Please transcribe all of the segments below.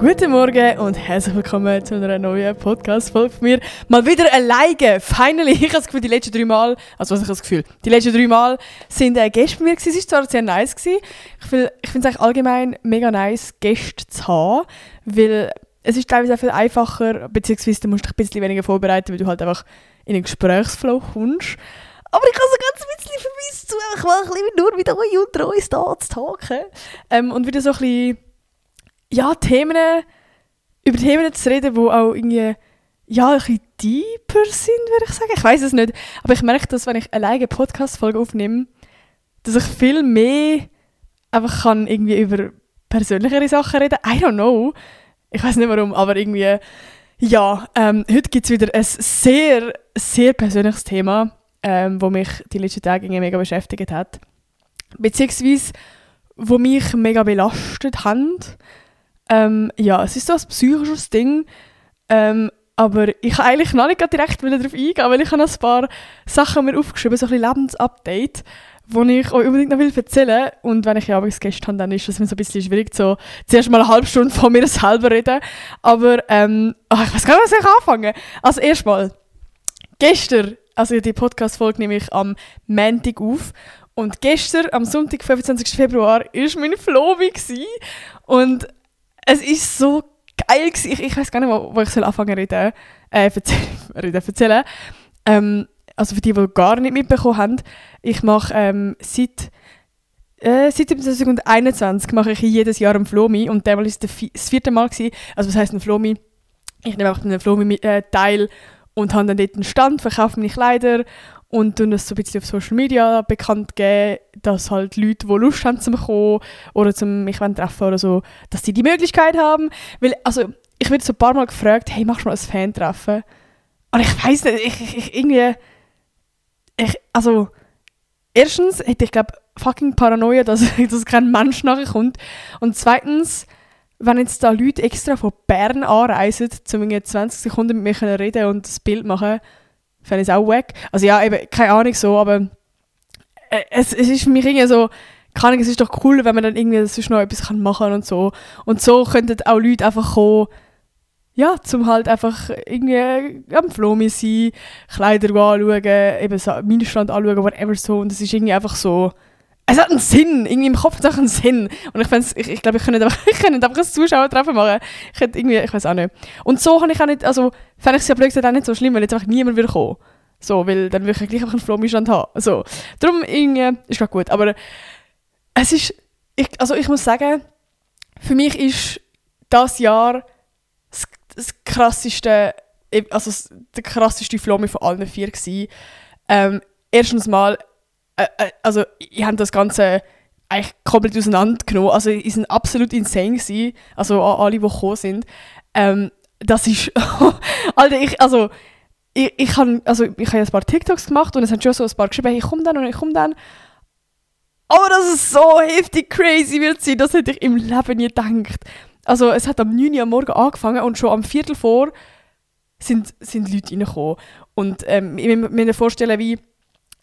Guten Morgen und herzlich willkommen zu einer neuen Podcast-Folge von mir. Mal wieder alleine, finally. Ich habe das Gefühl, die letzten drei Mal, also was ich das Gefühl, die letzten drei Mal sind äh, Gäste bei mir gewesen. Es war zwar sehr nice gewesen. Ich, finde es eigentlich allgemein mega nice, Gäste zu haben, weil es ist teilweise auch viel einfacher, beziehungsweise du musst dich ein bisschen weniger vorbereiten, weil du halt einfach in einen Gesprächsflow kommst. Aber ich habe so ganz ein bisschen zu einfach mal ein bisschen nur mit euch unter uns da zu talken. Ähm, und wieder so ein bisschen ja, Themen, über Themen zu reden, die auch irgendwie ja, ein bisschen deeper sind, würde ich sagen. Ich weiß es nicht. Aber ich merke, dass wenn ich alleine eine Podcast-Folge aufnehme, dass ich viel mehr einfach kann irgendwie über persönlichere Sachen reden. I don't know. Ich weiß nicht warum, aber irgendwie, ja, ähm, heute gibt es wieder ein sehr, sehr persönliches Thema, ähm, wo mich die letzten Tage mega beschäftigt hat. Beziehungsweise, wo mich mega belastet hat. Ähm, ja, es ist so ein psychisches Ding. Ähm, aber ich kann eigentlich noch nicht direkt darauf eingehen, weil ich habe ein paar Sachen mir aufgeschrieben, so ein bisschen Lebensupdate, die ich euch unbedingt noch erzählen will. Und wenn ich ja abends Gäste habe, dann ist es mir so ein bisschen schwierig, so zuerst mal eine halbe Stunde von mir selber reden. Aber ähm, oh, ich weiß gar nicht, was ich anfangen Also erstmal, gestern, also die Podcast-Folge nehme ich am Montag auf. Und gestern, am Sonntag, 25. Februar, war mein Flobi. Und es ist so geil. Ich, ich weiß gar nicht, wo, wo ich soll anfangen reden, äh, erzähl, reden erzählen. Ähm, also für die, die gar nicht mitbekommen haben, ich mache ähm, seit äh, seit 2021 mache ich jedes Jahr einen Flomi und der war das vierte Mal gewesen. Also was heißt ein Flomi? Ich nehme einfach einen Flomi äh, und habe dann dort einen Stand, verkaufe meine Kleider und tun das so ein bisschen auf Social Media bekannt geben, dass halt Leute, die Lust haben zum kommen oder zum mich treffen oder so, dass sie die Möglichkeit haben. Weil, also, ich werde so ein paar Mal gefragt, hey, machst du mal ein Fan-Treffen? Und ich weiß nicht, ich, ich, ich, irgendwie, ich, also, erstens hätte ich, glaube fucking Paranoia, dass, dass kein Mensch nachher kommt. Und zweitens, wenn jetzt da Leute extra von Bern anreisen, um 20 Sekunden mit mir reden und das Bild machen, fände ich es auch weg. Also ja, eben, keine Ahnung so, aber äh, es, es ist für mich irgendwie so, keine Ahnung, es ist doch cool, wenn man dann irgendwie sonst noch etwas kann machen und so. Und so könnten auch Leute einfach kommen, ja, zum halt einfach irgendwie am Flomi sein, Kleider anschauen, eben so Minenstand anschauen, whatever so. Und es ist irgendwie einfach so, es hat einen Sinn, irgendwie im Kopf hat es auch einen Sinn. Und ich, ich, ich glaube, ich könnte einfach, ich könnte einfach ein Zuschauertreffen machen. Ich hätte irgendwie, ich weiß auch nicht. Und so habe ich auch nicht, also fände ich es ja blöd gesagt auch nicht so schlimm, weil jetzt einfach niemand will kommen. So, weil dann würde ich gleich einfach einen Flomistand haben. So. Darum irgendwie, ist gerade gut. Aber es ist, ich, also ich muss sagen, für mich ist das Jahr das, das krasseste, also der krasseste Flomi von allen vier gewesen. Ähm, erstens mal, äh, äh, also ich habe das Ganze eigentlich komplett auseinandergenommen. Also die sind absolut insane gewesen, also alle, die gekommen sind. Ähm, das ist, Alter, ich, also ich, ich habe also hab ein paar TikToks gemacht und es haben schon so ein paar geschrieben, ich komme dann und ich komme dann. Aber dass es so heftig crazy wird sein, das hätte ich im Leben nie gedacht. Also es hat am 9 Uhr am Morgen angefangen und schon am Viertel vor sind, sind Leute reingekommen. Und ähm, ich mir vorstellen, wie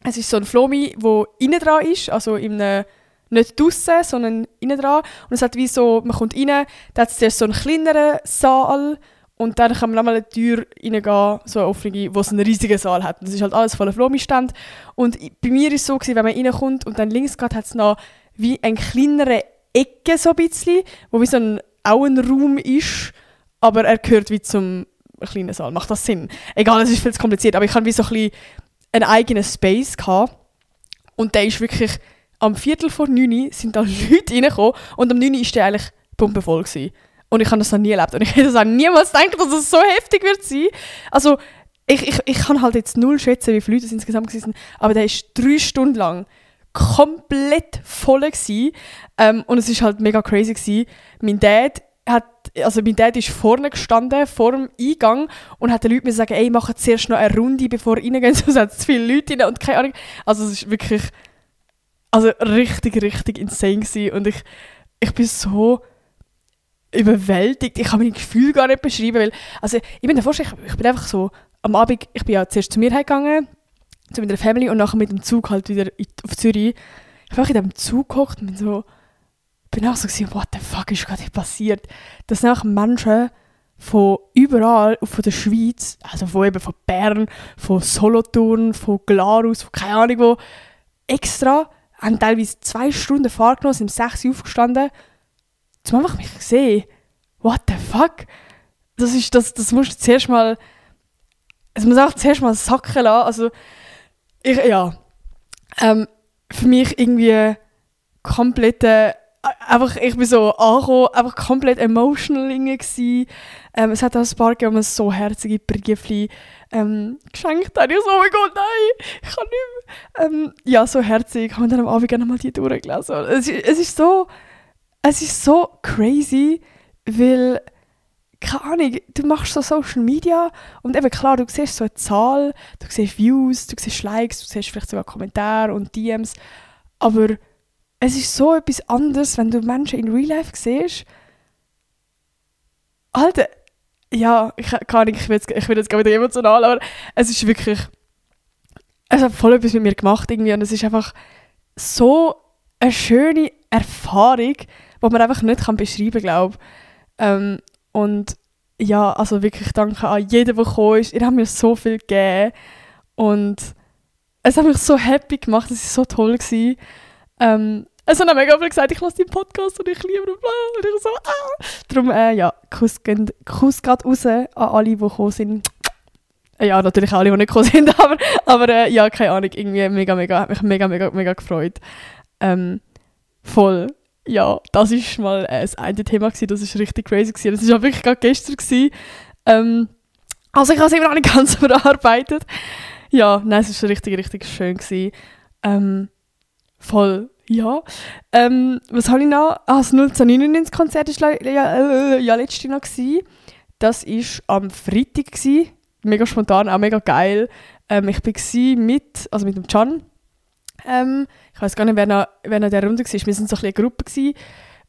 es ist so ein Flomi, wo innen dran ist, also in nicht draußen, sondern innen dran. Und es hat wie so, man kommt rein, da hat es so einen kleineren Saal und dann kann man nochmal eine Tür reingehen, so eine offene, wo es einen riesigen Saal hat. Und das ist halt alles voller Flomi-Stand. Und bei mir ist es so, gewesen, wenn man reinkommt und dann links geht, hat es noch wie eine kleinere Ecke so ein bisschen, wo wie so ein, auch ist, aber er gehört wie zum kleinen Saal. Macht das Sinn? Egal, es ist viel zu kompliziert, aber ich habe wie so ein bisschen einen eigenen Space gehabt. Und der ist wirklich am Viertel vor neun sind da Leute reingekommen und am neun war der eigentlich pumpenvoll. Gewesen. Und ich habe das noch nie erlebt. Und ich hätte das auch niemals gedacht, dass es so heftig wird sein. Also, ich, ich, ich kann halt jetzt null schätzen, wie viele Leute es insgesamt waren, aber der ist drei Stunden lang komplett voll. Ähm, und es ist halt mega crazy gewesen. Mein Dad hat, also mein Dad ist vorne gestanden, vor dem Eingang und hat den Leuten sagen, ey, machen zuerst noch eine Runde, bevor ihr reingehen, sonst sind zu viele Leute rein und keine Ahnung. Also es ist wirklich, also richtig, richtig insane gewesen. und ich, ich bin so überwältigt. Ich kann mein Gefühl gar nicht beschreiben, weil, also ich bin der ich, ich bin einfach so, am Abend, ich bin ja zuerst zu mir gegangen, zu meiner Family und nachher mit dem Zug halt wieder auf Zürich. Ich habe in diesem Zug gehockt und bin so, bin auch so gewesen, what the fuck ist gerade passiert? Das sind auch Menschen von überall, von der Schweiz, also von eben von Bern, von Solothurn, von Glarus, von keine Ahnung wo, extra, haben teilweise zwei Stunden Fahrt genommen, sind um 6 Uhr aufgestanden, zum einfach mich sehen. What the fuck? Das ist, das, das musst du zuerst mal, es muss auch zuerst mal sacken lassen, also, ich, ja, ähm, für mich irgendwie komplette einfach, ich bin so angekommen, einfach komplett emotional. Ähm, es hat auch ein paar gegeben, wo so herzige Briefchen ähm, geschenkt haben. Ich so, oh mein Gott, nein, ich kann nicht mehr. Ähm, ja, so herzig. Ich habe dann am Abend gerne mal die durchgelesen. Es, es ist so, es ist so crazy, weil, keine Ahnung, du machst so Social Media und eben klar, du siehst so eine Zahl, du siehst Views, du siehst Likes, du siehst vielleicht sogar Kommentare und DMs, aber es ist so etwas anderes, wenn du Menschen in Real Life siehst. Alter, ja, ich kann nicht, ich will jetzt, jetzt gar nicht emotional, aber es ist wirklich, es hat voll etwas mit mir gemacht irgendwie und es ist einfach so eine schöne Erfahrung, die man einfach nicht kann beschreiben kann, ähm, und ja, also wirklich danke an jeden, der gekommen ist. Ihr habt mir so viel gegeben und es hat mich so happy gemacht, es war so toll. Gewesen. Ähm, es haben mega viele gesagt, ich lasse den Podcast und ich liebe ihn. Und ich so, ah. Darum, äh, ja, Kuss, Kuss geht raus an alle, die gekommen sind. Ja, natürlich auch alle, die nicht gekommen sind, aber, aber äh, ja, keine Ahnung, irgendwie mega, mega, hat mich mega, mega, mega gefreut. Ähm, voll, ja, das war mal äh, das eine Thema gewesen, das war richtig crazy gewesen. Das war wirklich gerade gestern gewesen. Ähm, also ich habe es immer noch nicht ganz verarbeitet. Ja, nein, es war richtig, richtig schön gewesen. Ähm, voll, ja. Ähm, was habe ich noch? Ah, das 1999-Konzert war ja, äh, ja letztes Jahr. Das war am Freitag. Mega spontan, auch mega geil. Ähm, ich war mit, also mit dem Can. Ähm, ich weiß gar nicht, wer noch, wer noch der Runde war. Wir waren so ein eine Gruppe.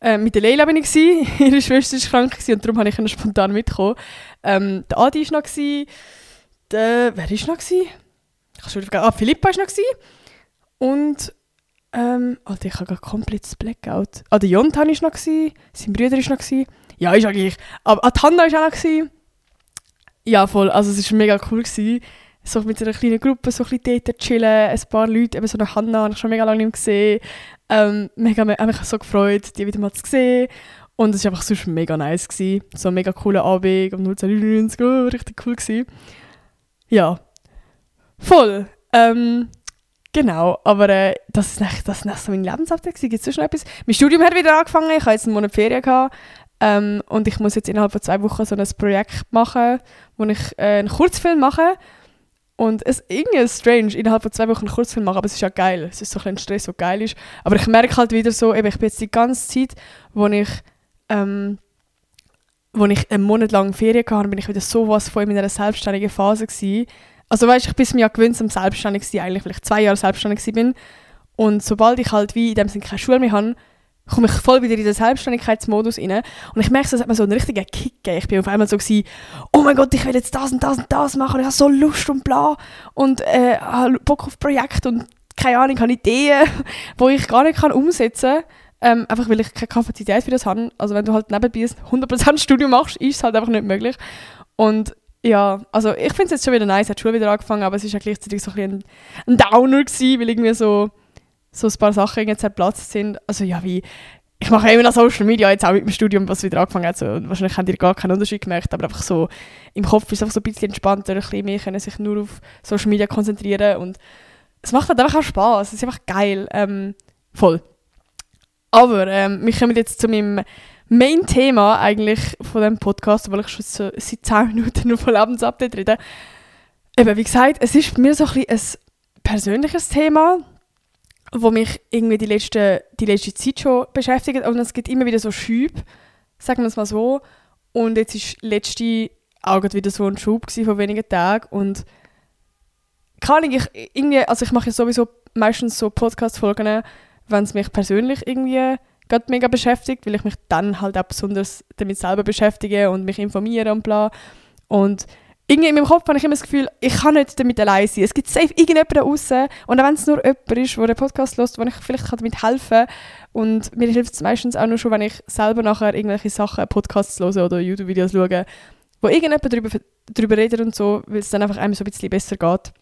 Ähm, mit der Leila war ich. Ihre Schwester war krank und darum habe ich spontan mitkommen. Ähm, der Adi war noch. Der, wer war noch? Ich schon Ah, Philippa war noch. Und ähm, Alter, ich habe gerade komplett das Blackout. Ah, der Jontan war noch, sein Bruder war noch. Ja, ist eigentlich. Aber ah, Hanna war auch noch. Ja, voll. Also es war mega cool. Gewesen. So mit einer kleinen Gruppe, so ein bisschen dort chillen, ein paar Leute, eben so eine Hanna, habe ich schon mega lange nicht gesehen. Ähm, mega, habe mich so gefreut, die wieder mal zu sehen. Und es war einfach sonst mega nice. Gewesen. So ein mega cooler Abend um 1999, oh, richtig cool gewesen. Ja, voll. Ähm, Genau, aber äh, das ist nicht, das so mein Lebensabteil. Gibt es noch etwas? Mein Studium hat wieder angefangen, ich habe jetzt einen Monat Ferien gehabt, ähm, und ich muss jetzt innerhalb von zwei Wochen so ein Projekt machen, wo ich äh, einen Kurzfilm mache. Und es ist irgendwie strange, innerhalb von zwei Wochen einen Kurzfilm machen, aber es ist ja geil. Es ist so ein Stress, der geil ist. Aber ich merke halt wieder so, eben, ich bin jetzt die ganze Zeit, wo ich, ähm, wo ich einen Monat lang Ferien hatte, bin ich wieder so was von in meiner selbstständigen Phase gewesen also weißt, ich bin mir ja gewöhnt, um selbstständig zu sein, eigentlich vielleicht zwei Jahre selbstständig bin. Und sobald ich halt wie in dem Sinne keine Schule mehr habe, komme ich voll wieder in den Selbstständigkeitsmodus rein. Und ich merke, es hat mir so einen richtigen Kick gegeben. Ich bin auf einmal so gewesen, oh mein Gott, ich will jetzt das und das und das machen. Ich habe so Lust und bla. Und äh, Bock auf Projekte und keine Ahnung, habe Ideen, die ich gar nicht kann umsetzen kann. Ähm, einfach weil ich keine Kapazität für das habe. Also wenn du halt nebenbei ein 100% Studium machst, ist es halt einfach nicht möglich. Und ja, also ich finde es jetzt schon wieder nice, hat schon wieder angefangen, aber es war ja gleichzeitig so ein, ein, Downer gewesen, weil irgendwie so, so ein paar Sachen jetzt Platz sind. Also ja, wie, ich mache immer noch Social Media, jetzt auch mit dem Studium, was wieder angefangen hat, so, wahrscheinlich habt ihr gar keinen Unterschied gemerkt, aber einfach so, im Kopf ist es einfach so ein bisschen entspannter, ein bisschen mehr können sich nur auf Social Media konzentrieren und es macht halt einfach auch Spaß, es ist einfach geil, ähm, voll. Aber ähm, wir kommen jetzt zu meinem Main-Thema eigentlich von dem Podcast, weil ich schon so seit 10 Minuten nur von Lebensupdate rede. Eben, wie gesagt, es ist mir so ein, ein persönliches Thema, wo mich irgendwie die letzte, die letzte Zeit schon beschäftigt. Und es gibt immer wieder so Schübe, sagen wir es mal so. Und jetzt ist letzte auch wieder so ein Schub von wenigen Tagen. Und kann ich irgendwie, also ich mache ja sowieso meistens so Podcast-Folgen, wenn es mich persönlich irgendwie gerade mega beschäftigt, weil ich mich dann halt auch besonders damit selber beschäftige und mich informiere und bla. Und irgendwie in meinem Kopf habe ich immer das Gefühl, ich kann nicht damit allein sein. Es gibt safe irgendjemanden da draußen und auch wenn es nur jemand ist, der den Podcast hört, wo ich vielleicht damit helfen kann. Und mir hilft es meistens auch nur schon, wenn ich selber nachher irgendwelche Sachen, Podcasts höre oder YouTube-Videos schaue, wo irgendjemand darüber, darüber redet und so, weil es dann einfach einem so ein bisschen besser geht.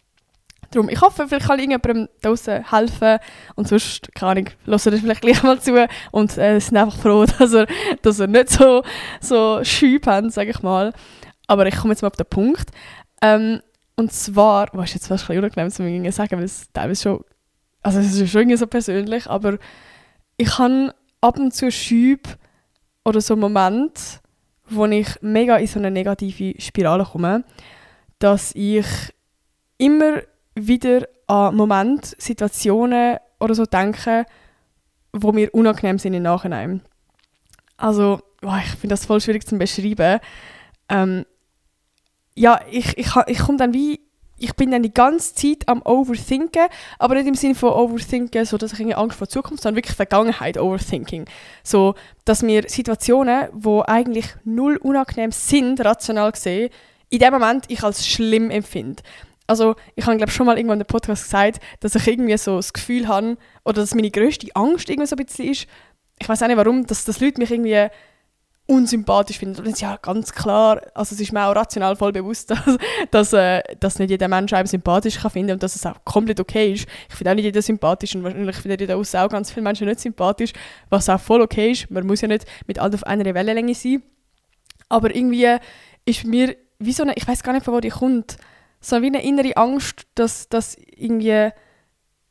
Darum, ich hoffe, vielleicht kann irgendjemandem draußen helfen und sonst, keine Ahnung, hören er vielleicht gleich mal zu und äh, sind einfach froh, dass er, dass er nicht so, so schüb haben, sage ich mal. Aber ich komme jetzt mal auf den Punkt. Ähm, und zwar, was ist jetzt fast ein unangenehm zu mir sagen, weil es teilweise schon, also es ist schon irgendwie so persönlich, aber ich habe ab und zu Schübe oder so Momente, wo ich mega in so eine negative Spirale komme, dass ich immer wieder an Momente, Situationen oder so denke, wo mir unangenehm sind im Nachhinein. Also, oh, ich finde das voll schwierig zu beschreiben. Ähm, ja, ich, ich, ich komme dann wie, ich bin dann die ganze Zeit am Overthinken, aber nicht im Sinne von Overthinken, so dass ich irgendwie Angst vor Zukunft, sondern wirklich Vergangenheit Overthinking. So, dass mir Situationen, wo eigentlich null unangenehm sind, rational gesehen, in dem Moment ich als schlimm empfinde. Also ich habe glaube schon mal irgendwann in dem Podcast gesagt, dass ich irgendwie so das Gefühl habe, oder dass meine größte Angst irgendwie so ein bisschen ist, ich weiß auch nicht warum, dass, dass Leute mich irgendwie unsympathisch finden. Und ja, ganz klar, also es ist mir auch rational voll bewusst, dass, dass, äh, dass nicht jeder Mensch einem sympathisch kann finden und dass es auch komplett okay ist. Ich finde auch nicht jeder sympathisch und wahrscheinlich finden da auch ganz viele Menschen nicht sympathisch, was auch voll okay ist. Man muss ja nicht mit allen auf einer Wellenlänge sein. Aber irgendwie ist mir wie so eine, ich weiß gar nicht, von wo die kommt, so wie eine innere Angst, dass, dass irgendwie,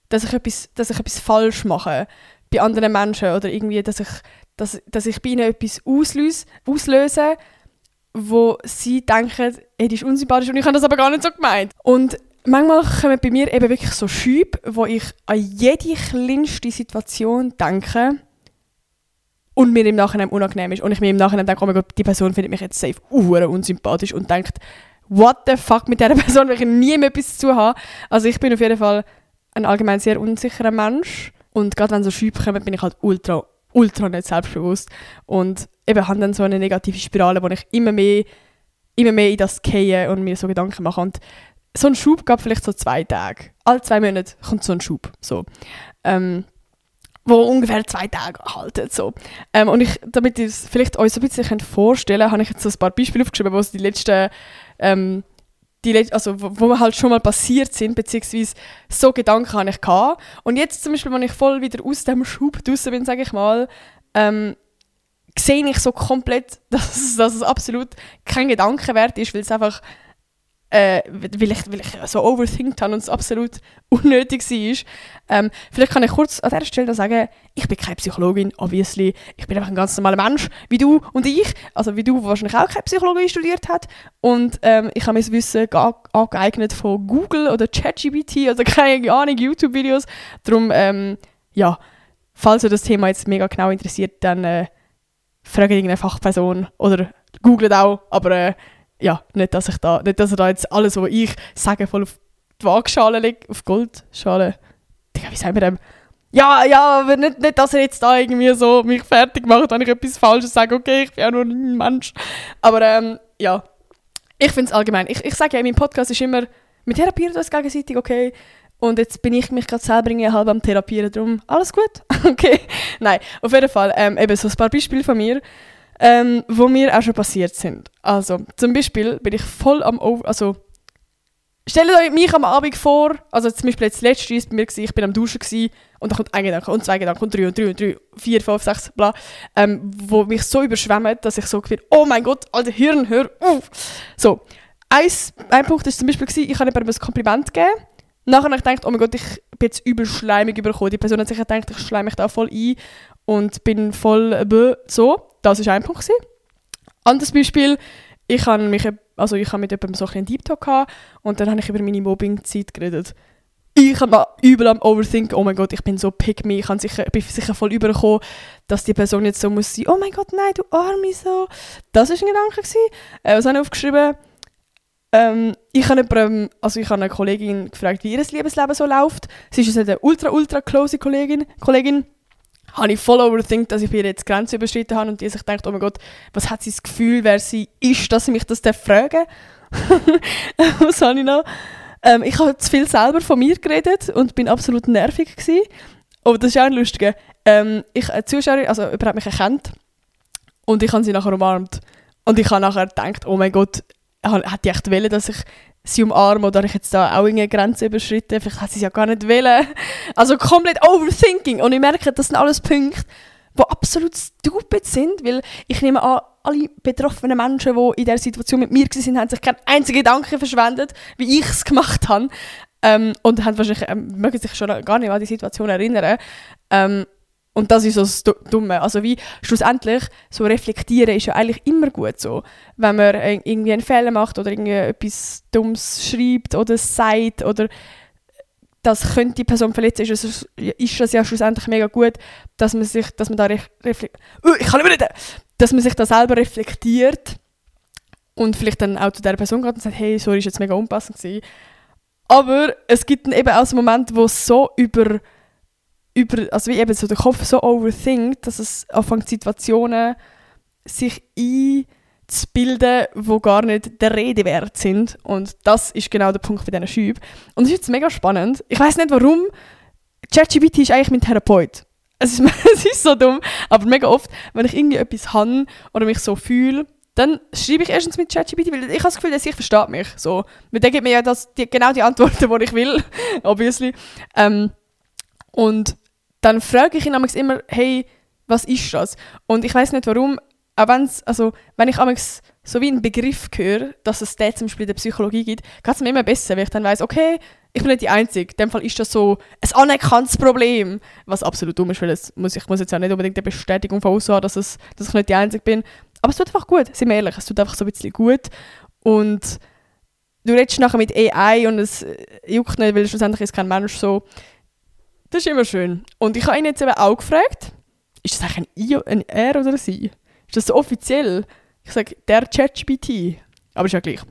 dass ich etwas, dass ich etwas falsch mache bei anderen Menschen oder irgendwie, dass ich, dass, dass ich bei ihnen etwas auslöse, auslöse wo sie denken, das ist unsympathisch und ich habe das aber gar nicht so gemeint. Und manchmal kommen bei mir eben wirklich so Schübe, wo ich an jede kleinste Situation denke und mir im Nachhinein unangenehm ist und ich mir im Nachhinein denke, oh mein Gott, die Person findet mich jetzt safe unsympathisch und denkt, what the fuck, mit dieser Person will ich nie mehr etwas zu haben. Also ich bin auf jeden Fall ein allgemein sehr unsicherer Mensch und gerade wenn so Schübe kommen, bin ich halt ultra ultra nicht selbstbewusst und eben habe dann so eine negative Spirale, wo ich immer mehr, immer mehr in das gehe und mir so Gedanken mache. Und so ein Schub gab vielleicht so zwei Tage. Alle zwei Monate kommt so ein Schub. So. Ähm, wo ungefähr zwei Tage haltet. So. Ähm, und ich, damit ihr es vielleicht euch so ein bisschen vorstellen könnt, habe ich jetzt so ein paar Beispiele aufgeschrieben, wo es die letzten ähm, die, also wo, wo halt schon mal passiert sind, beziehungsweise so Gedanken habe ich gehabt. Und jetzt zum Beispiel, wenn ich voll wieder aus dem Schub draußen bin, sage ich mal, ähm, sehe ich so komplett, dass, dass es absolut kein Gedanke wert ist, weil es einfach äh, weil, ich, weil ich so overthinkt habe und es absolut unnötig war. Ähm, vielleicht kann ich kurz an dieser Stelle sagen, ich bin keine Psychologin, obviously. Ich bin einfach ein ganz normaler Mensch, wie du und ich. Also wie du, der wahrscheinlich auch keine Psychologie studiert hat. Und ähm, ich habe mein Wissen angeeignet von Google oder ChatGPT oder keine Ahnung, YouTube-Videos. Darum, ähm, ja, falls euch das Thema jetzt mega genau interessiert, dann äh, fragt irgendeine Fachperson oder googelt auch, aber äh, ja, nicht, dass ich da, nicht, dass er da jetzt alles, was ich sage, voll auf die Waagschale legt, auf Goldschale. Digga, wie sagen wir dem? Ja, ja, aber nicht, nicht, dass er jetzt da irgendwie so mich fertig macht, wenn ich etwas Falsches sage, okay, ich bin ja nur ein Mensch. Aber ähm, ja, ich finde es allgemein. Ich, ich sage ja, in meinem Podcast ist immer, wir therapieren das gegenseitig, okay. Und jetzt bin ich mich gerade selber irgendwie halb am Therapieren, darum alles gut? okay. Nein, auf jeden Fall, ähm, eben so ein paar Beispiele von mir ähm, wo mir auch schon passiert sind. Also, zum Beispiel bin ich voll am Over... Also, stellt euch mich am Abend vor, also zum Beispiel jetzt letztes ist bei mir, gewesen, ich bin am Duschen gewesen, und dann kommt ein Gedanke und zwei Gedanken und drei und drei und drei, vier, fünf, sechs, bla, ähm, wo mich so überschwemmt, dass ich so bin, oh mein Gott, alter Hirn, hör auf. So, Eins, ein Punkt war zum Beispiel, gewesen, ich habe jemandem ein Kompliment gegeben, Nachher habe ich gedacht, oh mein Gott, ich bin jetzt übel schleimig überkommen. Die Person hat sich gedacht, ich schleime mich da voll ein und bin voll äh, so. Das war ein Punkt. Anderes Beispiel, ich habe mich, also ich habe mit jemandem so einen Deep Talk gehabt und dann habe ich über meine Mobbing-Zeit geredet. Ich habe übel am Overthinken, oh mein Gott, ich bin so pick me, ich sicher, bin sicher voll übergekommen, dass die Person jetzt so muss sein, oh mein Gott, nein, du Arme, so. Das war ein Gedanke. Äh, was habe ich aufgeschrieben? Ähm, ich habe also ich eine Kollegin gefragt, wie ihr Liebesleben so läuft. Sie ist eine ultra, ultra close Kollegin. Kollegin habe ich voll overthinkt, dass ich ihr jetzt Grenzen überschritten habe und die sich denkt, oh mein Gott, was hat sie das Gefühl, wer sie ist, dass sie mich das fragen Was habe ich noch? Ähm, ich habe zu viel selber von mir geredet und bin absolut nervig gewesen. Aber das ist auch ein lustiger. Ähm, ich, eine Zuschauerin, also jemand hat mich erkannt und ich habe sie nachher umarmt. Und ich habe nachher gedacht, oh mein Gott, hat die echt wollen, dass ich sie umarme oder ich jetzt da auch irgendeine Grenze überschritten. Vielleicht hat sie es ja gar nicht wollen. Also komplett Overthinking. Und ich merke, das sind alles Punkte, die absolut stupid sind, weil ich nehme an, alle betroffenen Menschen, die in dieser Situation mit mir waren, haben sich keinen einzigen Gedanken verschwendet, wie ich es gemacht habe. Ähm, und haben wahrscheinlich, ähm, mögen sich schon gar nicht an die Situation erinnern. Ähm, und das ist so das Dumme. Also wie schlussendlich so reflektieren ist ja eigentlich immer gut so. Wenn man irgendwie einen Fehler macht oder irgendwie etwas Dummes schreibt oder sagt oder das könnte die Person verletzen, ist, es, ist das ja schlussendlich mega gut, dass man sich, dass man da reflektiert. Uh, ich kann nicht reden! Dass man sich da selber reflektiert und vielleicht dann auch zu der Person geht und sagt, hey, sorry, ist jetzt mega unpassend gewesen. Aber es gibt dann eben auch so Momente, wo es so über über, also wie eben so der Kopf so overthinkt, dass es anfängt Situationen sich einzubilden, wo gar nicht der Rede wert sind. Und das ist genau der Punkt bei diesen Schüben. Und das ist jetzt mega spannend. Ich weiß nicht warum. ChatGPT ist eigentlich mein Therapeut. Es ist, es ist so dumm, aber mega oft, wenn ich irgendwie etwas habe oder mich so fühle, dann schreibe ich erstens mit ChatGPT, weil ich habe das Gefühl, dass ich versteht mich. So. Weil der gibt mir ja das, die, genau die Antworten, die ich will, obviously. Ähm, und dann frage ich ihn immer, hey, was ist das? Und ich weiß nicht warum, auch wenn's, also, wenn ich so wie einen Begriff höre, dass es den zum Beispiel in der Psychologie gibt, geht es mir immer besser, weil ich dann weiß, okay, ich bin nicht die Einzige. In dem Fall ist das so ein anerkanntes Problem, was absolut dumm ist, weil muss, ich muss jetzt ja nicht unbedingt eine Bestätigung von außen haben, dass, es, dass ich nicht die Einzige bin. Aber es tut einfach gut, sind wir ehrlich, es tut einfach so ein bisschen gut. Und du redest nachher mit AI und es juckt nicht, weil schlussendlich ist kein Mensch so. Das ist immer schön. Und ich habe ihn jetzt eben auch gefragt, ist das eigentlich ein I, ein R oder ein Sie? Ist das so offiziell? Ich sage, der ChatGPT. Aber ist ja gleich.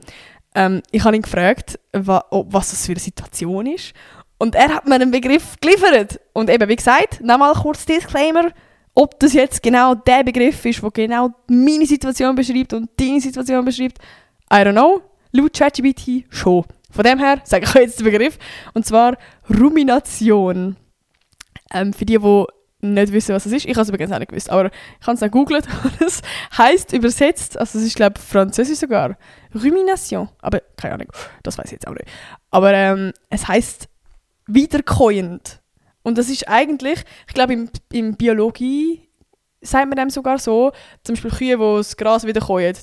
Ähm, ich habe ihn gefragt, wa, was das für eine Situation ist. Und er hat mir einen Begriff geliefert. Und eben, wie gesagt, nochmal kurz Disclaimer, ob das jetzt genau der Begriff ist, der genau meine Situation beschreibt und deine Situation beschreibt, I don't know. Laut ChatGPT schon. Von dem her sage ich jetzt den Begriff. Und zwar Rumination. Ähm, für die, die nicht wissen, was es ist, ich habe es übrigens auch nicht gewusst, aber ich habe es dann gegoogelt und es heisst übersetzt, also es ist glaube ich französisch sogar, Rumination, aber keine Ahnung, das weiß ich jetzt auch nicht. Aber ähm, es heißt wiederkäuend und das ist eigentlich, ich glaube im, im Biologie sagt man dem sogar so, zum Beispiel Kühe, die das Gras wiederkäuen,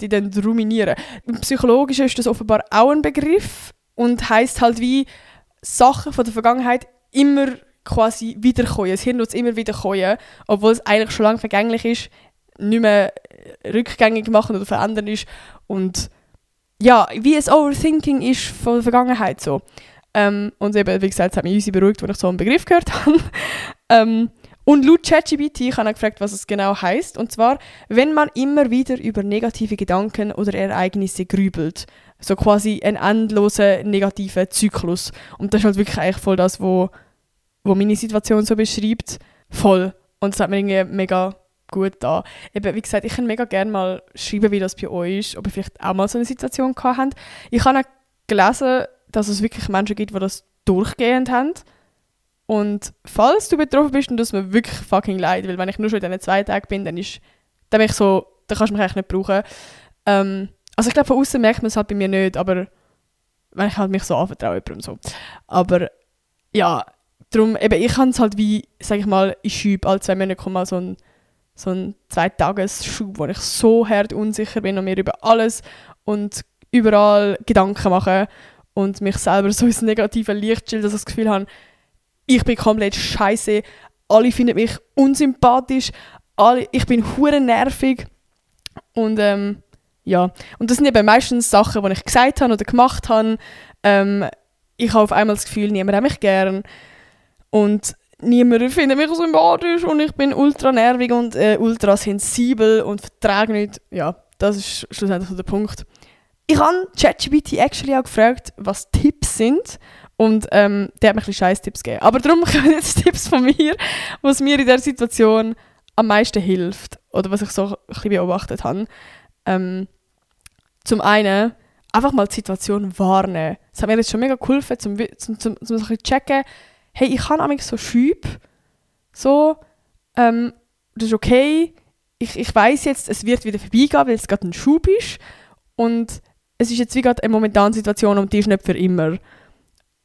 die dann ruminieren. Im Psychologischen ist das offenbar auch ein Begriff und heißt halt wie Sachen von der Vergangenheit immer quasi wiederkommen. Das Hirn wird immer wieder kommen, obwohl es eigentlich schon lange vergänglich ist, nicht mehr rückgängig machen oder verändern ist. Und ja, wie ein Overthinking ist von der Vergangenheit so. Ähm, und eben, wie gesagt, es hat mich unsere beruhigt, als ich so einen Begriff gehört habe. ähm, und laut ChatGPT ich gefragt, was es genau heißt. Und zwar, wenn man immer wieder über negative Gedanken oder Ereignisse grübelt. So quasi ein endloser negativer Zyklus. Und das ist halt wirklich eigentlich voll das, was wo meine Situation so beschreibt, voll. Und es hat mir irgendwie mega gut da. Eben, wie gesagt, ich kann mega gerne mal schreiben, wie das bei euch ist, ob ihr vielleicht auch mal so eine Situation gehabt habt. Ich habe auch gelesen, dass es wirklich Menschen gibt, die das durchgehend haben. Und falls du betroffen bist, dann tut es mir wirklich fucking leid, weil wenn ich nur schon in diesen zwei Tagen bin, dann ist, dann bin ich so, dann kannst du mich eigentlich nicht brauchen. Ähm, also ich glaube, von außen merkt man es halt bei mir nicht, aber wenn ich halt mich so anvertraue jemandem so. Aber ja, darum, eben, ich habe es halt wie, sag ich mal, ich schiebe alle zwei Monate kommt so ein, so ein Zweitagesschub, wo ich so hart unsicher bin und mir über alles und überall Gedanken mache und mich selber so ins negative Licht stelle, dass ich das Gefühl habe, ich bin komplett scheiße, alle finden mich unsympathisch, alle, ich bin hure nervig und ähm, ja, und das sind eben meistens Sachen, die ich gesagt habe oder gemacht habe. Ähm, ich habe auf einmal das Gefühl, niemand hat mich gern. Und niemand findet mich sympathisch und ich bin ultra nervig und äh, ultra sensibel und vertrage nicht. Ja, das ist schlussendlich der Punkt. Ich habe ChatGPT actually auch gefragt, was Tipps sind. Und ähm, der hat mir ein bisschen scheiß Tipps gegeben. Aber darum kommen jetzt Tipps von mir, was mir in dieser Situation am meisten hilft. Oder was ich so ein bisschen beobachtet habe. Ähm, zum einen einfach mal die Situation wahrnehmen. Das hat mir jetzt schon mega geholfen, um zum, zum, zum, zum checken, hey, ich habe so Schübe, so, ähm, das ist okay, ich, ich weiß jetzt, es wird wieder vorbeigehen, weil es gerade ein Schub ist und es ist jetzt wie gerade eine momentane Situation und die ist nicht für immer.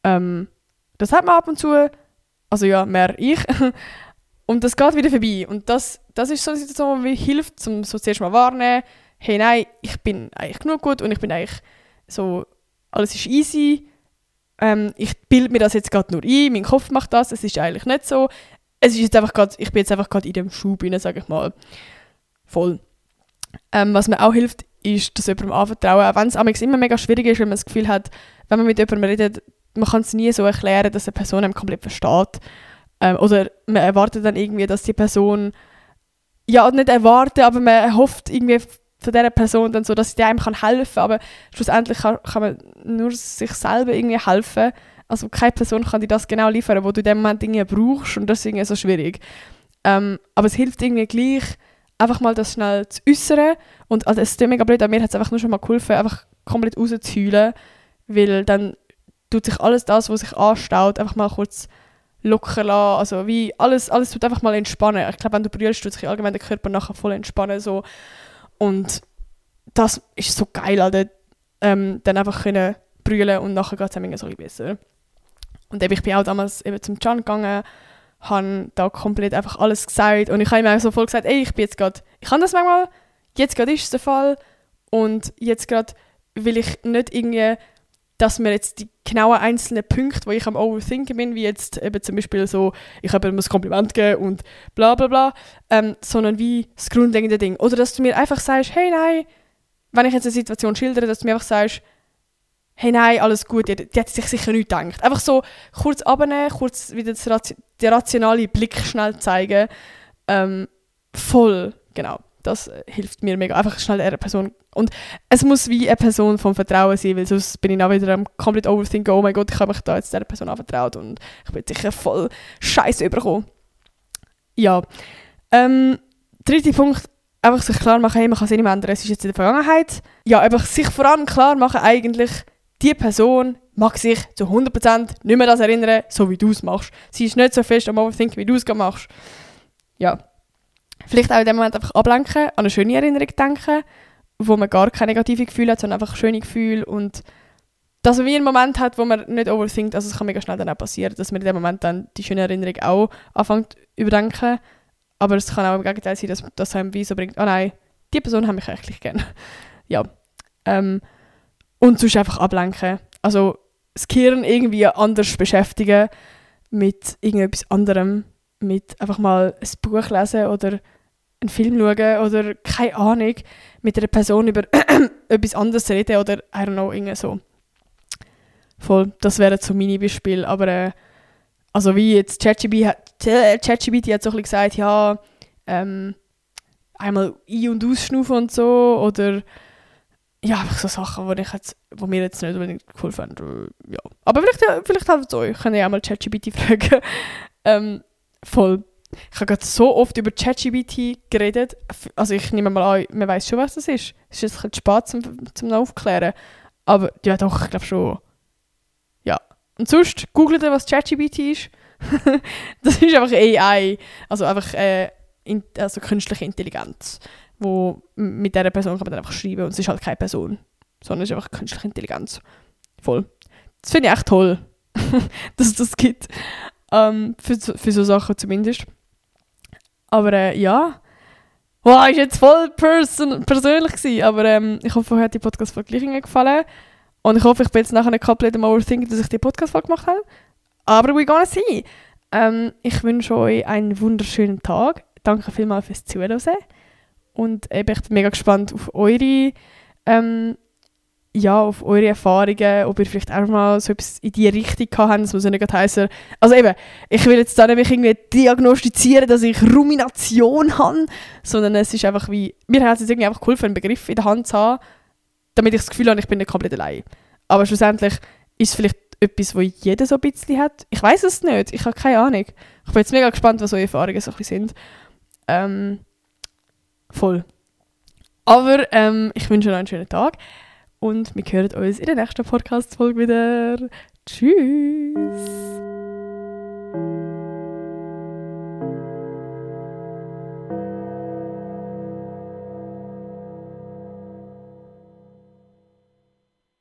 Ähm, das hat man ab und zu, also ja, mehr ich, und das geht wieder vorbei. Und das, das ist so eine Situation, die hilft, um so zuerst mal wahrnehmen, hey nein, ich bin eigentlich genug gut und ich bin eigentlich so, alles ist easy. Ähm, ich bilde mir das jetzt gerade nur ein, mein Kopf macht das, es ist eigentlich nicht so. Es ist jetzt einfach grad, ich bin jetzt einfach gerade in dem Schub sage ich mal. Voll. Ähm, was mir auch hilft, ist, dass jemandem anvertrauen, auch wenn es immer mega schwierig ist, wenn man das Gefühl hat, wenn man mit jemandem redet, man kann es nie so erklären, dass eine Person einem komplett versteht. Ähm, oder man erwartet dann irgendwie, dass die Person, ja, nicht erwartet, aber man hofft irgendwie von dieser Person dann so, dass sie einem kann helfen kann, aber schlussendlich kann, kann man nur sich selber irgendwie helfen. Also keine Person kann dir das genau liefern, wo du in dem Moment Dinge brauchst und das ist irgendwie so schwierig. Ähm, aber es hilft irgendwie gleich, einfach mal das schnell zu äußern und also es ist mega blöd, mir hat es einfach nur schon mal geholfen, einfach komplett rauszuheulen, weil dann tut sich alles das, was sich anstaut, einfach mal kurz locker lassen, also wie alles, alles tut einfach mal entspannen. Ich glaube, wenn du brüllst, tut sich allgemein der Körper nachher voll entspannen, so. Und das ist so geil, Alter. Ähm, dann einfach können brüllen und nachher geht es einem so besser. Und eben, ich bin auch damals eben zum Can gegangen, habe da komplett einfach alles gesagt und ich habe ihm auch so voll gesagt, ey, ich bin jetzt gerade, ich kann das manchmal, jetzt gerade ist es der Fall und jetzt gerade will ich nicht irgendwie, dass mir jetzt die genauen einzelnen Punkte, wo ich am Overthinken bin, wie jetzt eben zum Beispiel so, ich habe ihm ein Kompliment gegeben und bla bla bla, ähm, sondern wie das grundlegende Ding. Oder dass du mir einfach sagst, hey nein, wenn ich jetzt eine Situation schildere, dass du mir einfach sagst, hey nein, alles gut, die, die hat sich sicher nicht gedacht. Einfach so kurz abnehmen, kurz wieder den rationalen Blick schnell zeigen. Ähm, voll, genau. Das hilft mir mega. Einfach schnell einer Person. Und es muss wie eine Person vom Vertrauen sein, weil sonst bin ich auch wieder am komplett overthinken, oh mein Gott, ich habe mich da jetzt dieser Person anvertraut und ich bin sicher voll Scheiße überkommen. Ja. Ähm, dritter Punkt, einfach sich klar machen, hey, man kann es nicht mehr ändern, es ist jetzt in der Vergangenheit. Ja, einfach sich vor allem klar machen, eigentlich, die Person mag sich zu 100% nicht mehr das erinnern, so wie du es machst. Sie ist nicht so fest am Overthinken, wie du es machst. Ja. Vielleicht auch in dem Moment einfach ablenken, an eine schöne Erinnerung denken, wo man gar keine negativen Gefühle hat, sondern einfach schöne Gefühle und dass man wie einen Moment hat, wo man nicht overthinkt, also es kann mega schnell dann auch passieren, dass man in dem Moment dann die schöne Erinnerung auch anfängt überdenken, aber es kann auch im Gegenteil sein, dass das einem wie so bringt, oh nein, die Person habe ich eigentlich gerne. ja. Ähm, und sonst einfach ablenken. Also das Gehirn irgendwie anders beschäftigen mit irgendetwas anderem. Mit einfach mal ein Buch lesen oder einen Film schauen oder keine Ahnung, mit einer Person über etwas anderes reden oder I don't know, irgendwie so. Voll, das wäre so meine Beispiel. Aber äh, also wie jetzt ChatGPT hat, ChatGPT hat so ein gesagt, ja, ähm, einmal ein- und ausschnaufen und so oder ja, einfach so Sachen, die, ich jetzt, die mir jetzt nicht unbedingt cool fände. Ja. Aber vielleicht, vielleicht helfen es euch. Könnt ihr auch mal ChatGPT fragen. ähm, voll. Ich habe gerade so oft über ChatGPT geredet. Also ich nehme mal an, man weiß schon, was das ist. Es ist jetzt ein bisschen spät zum, zum Aufklären. Aber ja doch, ich glaube schon. Ja. Und sonst, googelt ihr, was ChatGPT ist. das ist einfach AI. Also einfach äh, in, also künstliche Intelligenz wo mit dieser Person kann man dann einfach schreiben und es ist halt keine Person, sondern es ist einfach künstliche Intelligenz. Voll. Das finde ich echt toll, dass es das gibt. Ähm, für, für so Sachen zumindest. Aber äh, ja. Wow, ist jetzt voll person persönlich gewesen, aber ähm, ich hoffe, euch hat die Podcast-Folge gleich gefallen. Und ich hoffe, ich bin jetzt nachher nicht komplett am Overthinken, dass ich die Podcast-Folge gemacht habe. Aber we gonna see. Ähm, ich wünsche euch einen wunderschönen Tag. Danke vielmals fürs Zuhören. Und eben, ich bin mega gespannt auf eure, ähm, ja, auf eure Erfahrungen, ob ihr vielleicht auch mal so etwas in die Richtung habt. Das muss ja nicht heißen. Also eben, ich will jetzt da nicht irgendwie diagnostizieren, dass ich Rumination habe, sondern es ist einfach wie, mir hat es jetzt irgendwie einfach geholfen, einen Begriff in der Hand zu haben, damit ich das Gefühl habe, ich bin nicht komplett allein. Aber schlussendlich ist es vielleicht etwas, was jeder so ein bisschen hat. Ich weiß es nicht, ich habe keine Ahnung. Ich bin jetzt mega gespannt, was eure Erfahrungen so ein bisschen sind. Ähm, Voll. Aber ähm, ich wünsche euch einen schönen Tag und wir hören uns in der nächsten Podcast-Folge wieder. Tschüss!